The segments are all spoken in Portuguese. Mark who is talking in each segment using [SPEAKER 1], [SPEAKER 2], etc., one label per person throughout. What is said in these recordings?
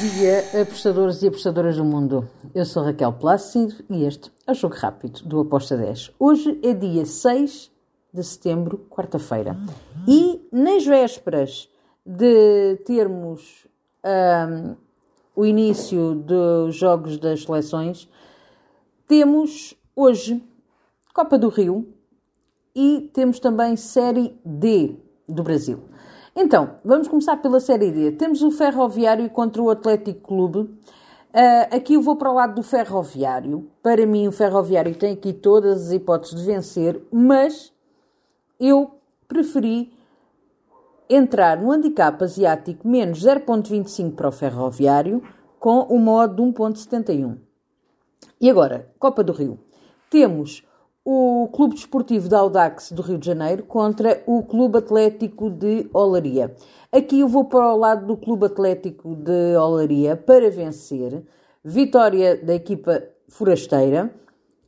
[SPEAKER 1] dia, apostadores e apostadoras do mundo. Eu sou Raquel Plácido e este é o Jogo Rápido do Aposta 10. Hoje é dia 6 de setembro, quarta-feira. E nas vésperas de termos um, o início dos jogos das seleções, temos hoje Copa do Rio e temos também Série D do Brasil. Então, vamos começar pela Série D. Temos o Ferroviário contra o Atlético Clube. Uh, aqui eu vou para o lado do Ferroviário. Para mim, o Ferroviário tem aqui todas as hipóteses de vencer, mas eu preferi entrar no handicap asiático menos 0.25 para o Ferroviário com o modo de 1.71. E agora, Copa do Rio. Temos o Clube Desportivo da Audax do Rio de Janeiro contra o Clube Atlético de Olaria. Aqui eu vou para o lado do Clube Atlético de Olaria para vencer. Vitória da equipa forasteira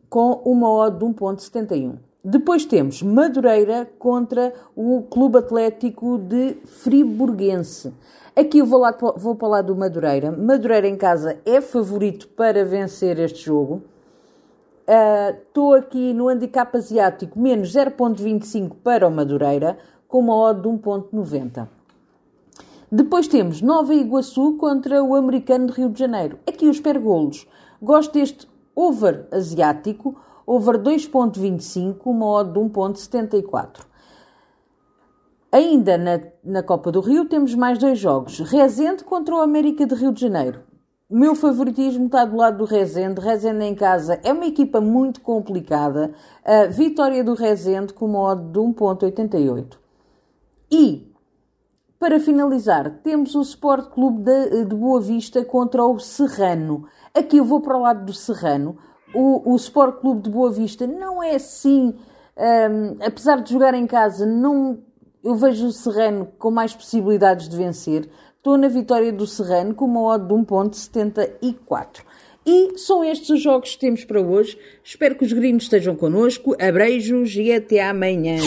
[SPEAKER 1] com uma odd de 1.71. Depois temos Madureira contra o Clube Atlético de Friburguense. Aqui eu vou, lá, vou para o lado do Madureira. Madureira em casa é favorito para vencer este jogo. Estou uh, aqui no handicap asiático menos 0.25 para o Madureira, com uma odd de 1.90. Depois temos Nova Iguaçu contra o americano de Rio de Janeiro. Aqui os pergolos. Gosto deste over asiático, over 2.25, uma odd de 1.74. Ainda na, na Copa do Rio temos mais dois jogos. Rezende contra o América de Rio de Janeiro. O meu favoritismo está do lado do Rezende. Rezende em casa é uma equipa muito complicada. A vitória do Rezende com uma odd de 1.88. E, para finalizar, temos o Sport Clube de, de, Boa Vista contra o Serrano. Aqui eu vou para o lado do Serrano. O, o Sport Clube de Boa Vista não é assim... Um, apesar de jogar em casa, não, eu vejo o Serrano com mais possibilidades de vencer. Estou na vitória do Serrano com uma odd de 1.74. E são estes os jogos que temos para hoje. Espero que os gringos estejam connosco. Abreijos e até amanhã.